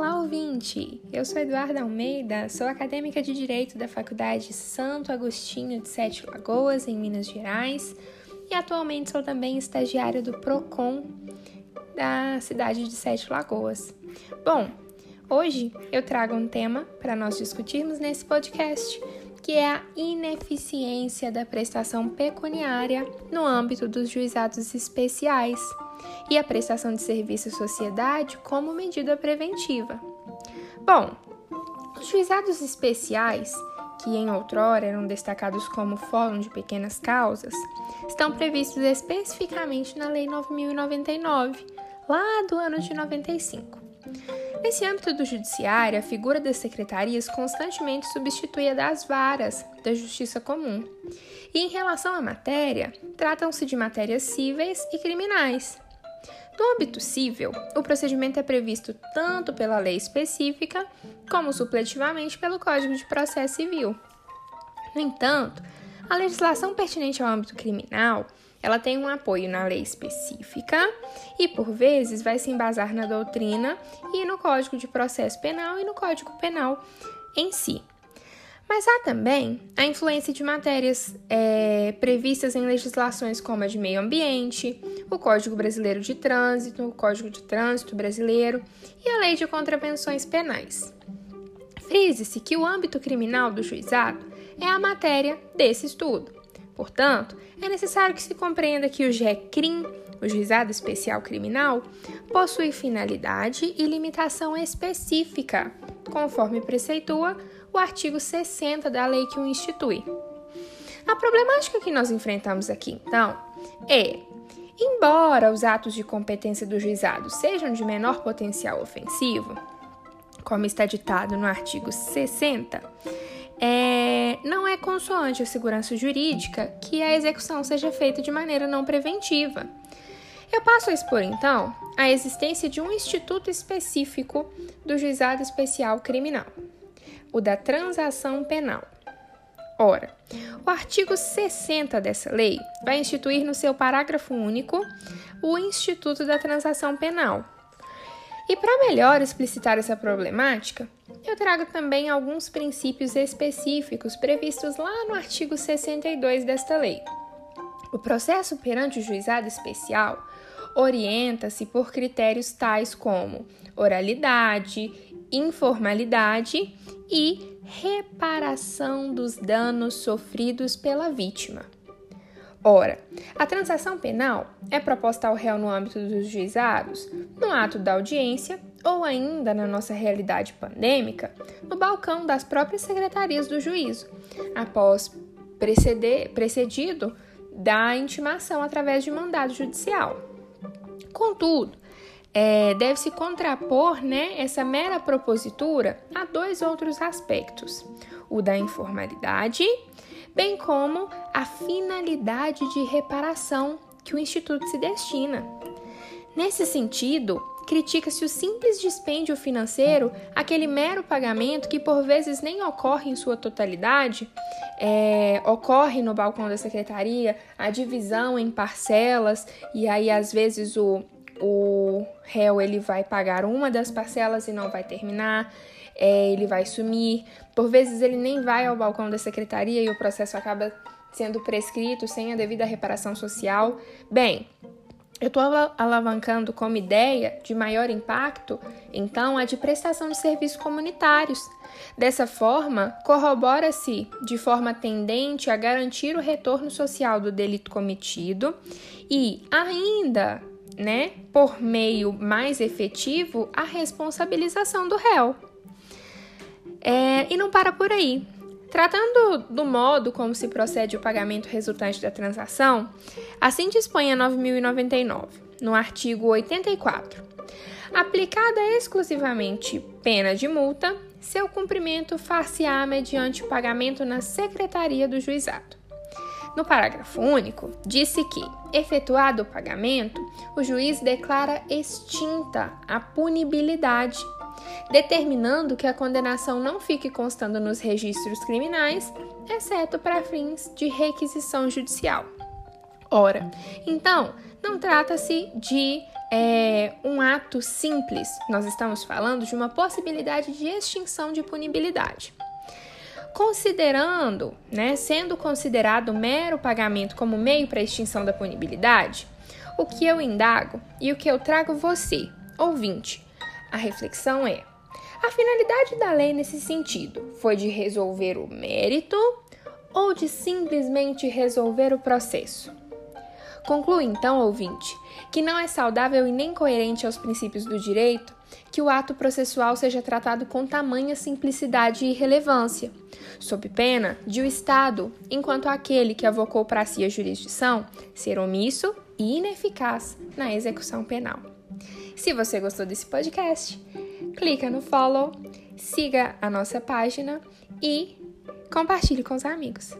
Olá, ouvinte! Eu sou Eduarda Almeida, sou acadêmica de Direito da Faculdade Santo Agostinho de Sete Lagoas, em Minas Gerais, e atualmente sou também estagiária do PROCON da cidade de Sete Lagoas. Bom, hoje eu trago um tema para nós discutirmos nesse podcast, que é a ineficiência da prestação pecuniária no âmbito dos juizados especiais e a prestação de serviço à sociedade como medida preventiva. Bom, os juizados especiais, que em outrora eram destacados como Fórum de Pequenas Causas, estão previstos especificamente na Lei 9099, lá do ano de 95. Nesse âmbito do judiciário, a figura das secretarias constantemente substitui a das varas da justiça comum. E em relação à matéria, tratam-se de matérias cíveis e criminais, no âmbito civil, o procedimento é previsto tanto pela lei específica como supletivamente pelo Código de Processo Civil. No entanto, a legislação pertinente ao âmbito criminal, ela tem um apoio na lei específica e, por vezes, vai se embasar na doutrina e no Código de Processo Penal e no Código Penal em si. Mas há também a influência de matérias é, previstas em legislações como a de meio ambiente, o Código Brasileiro de Trânsito, o Código de Trânsito Brasileiro e a Lei de Contravenções Penais. Frise-se que o âmbito criminal do juizado é a matéria desse estudo. Portanto, é necessário que se compreenda que o GECRIM, o Juizado Especial Criminal, possui finalidade e limitação específica, conforme preceitua o artigo 60 da lei que o institui. A problemática que nós enfrentamos aqui, então, é: embora os atos de competência do juizado sejam de menor potencial ofensivo, como está ditado no artigo 60, é, não é consoante a segurança jurídica que a execução seja feita de maneira não preventiva. Eu passo a expor, então, a existência de um instituto específico do Juizado Especial Criminal o da transação penal. Ora, o artigo 60 dessa lei vai instituir no seu parágrafo único o Instituto da Transação Penal. E para melhor explicitar essa problemática, eu trago também alguns princípios específicos previstos lá no artigo 62 desta lei. O processo perante o juizado especial orienta-se por critérios tais como oralidade, informalidade e reparação dos danos sofridos pela vítima. Ora, a transação penal é proposta ao réu no âmbito dos juizados, no ato da audiência ou ainda na nossa realidade pandêmica, no balcão das próprias secretarias do juízo, após preceder, precedido da intimação através de mandado judicial. Contudo, é, deve-se contrapor né, essa mera propositura a dois outros aspectos: o da informalidade, bem como a finalidade de reparação que o Instituto se destina. Nesse sentido, critica-se o simples dispêndio financeiro, aquele mero pagamento que por vezes nem ocorre em sua totalidade, é, ocorre no balcão da secretaria, a divisão em parcelas, e aí às vezes o o réu ele vai pagar uma das parcelas e não vai terminar, é, ele vai sumir. Por vezes ele nem vai ao balcão da secretaria e o processo acaba sendo prescrito sem a devida reparação social. Bem, eu estou alavancando como ideia de maior impacto, então, a de prestação de serviços comunitários. Dessa forma, corrobora-se de forma tendente a garantir o retorno social do delito cometido e ainda né, por meio mais efetivo, a responsabilização do réu. É, e não para por aí. Tratando do modo como se procede o pagamento resultante da transação, assim dispõe a 9.099, no artigo 84. Aplicada exclusivamente pena de multa, seu cumprimento far-se-á mediante o pagamento na secretaria do juizado. No parágrafo único, disse que, efetuado o pagamento, o juiz declara extinta a punibilidade, determinando que a condenação não fique constando nos registros criminais, exceto para fins de requisição judicial. Ora, então, não trata-se de é um ato simples, nós estamos falando de uma possibilidade de extinção de punibilidade. Considerando, né, sendo considerado mero pagamento como meio para a extinção da punibilidade, o que eu indago e o que eu trago você, ouvinte, a reflexão é: a finalidade da lei nesse sentido foi de resolver o mérito ou de simplesmente resolver o processo? Conclui então, ouvinte, que não é saudável e nem coerente aos princípios do direito que o ato processual seja tratado com tamanha simplicidade e relevância, sob pena de o Estado, enquanto aquele que avocou para si a jurisdição, ser omisso e ineficaz na execução penal. Se você gostou desse podcast, clica no follow, siga a nossa página e compartilhe com os amigos.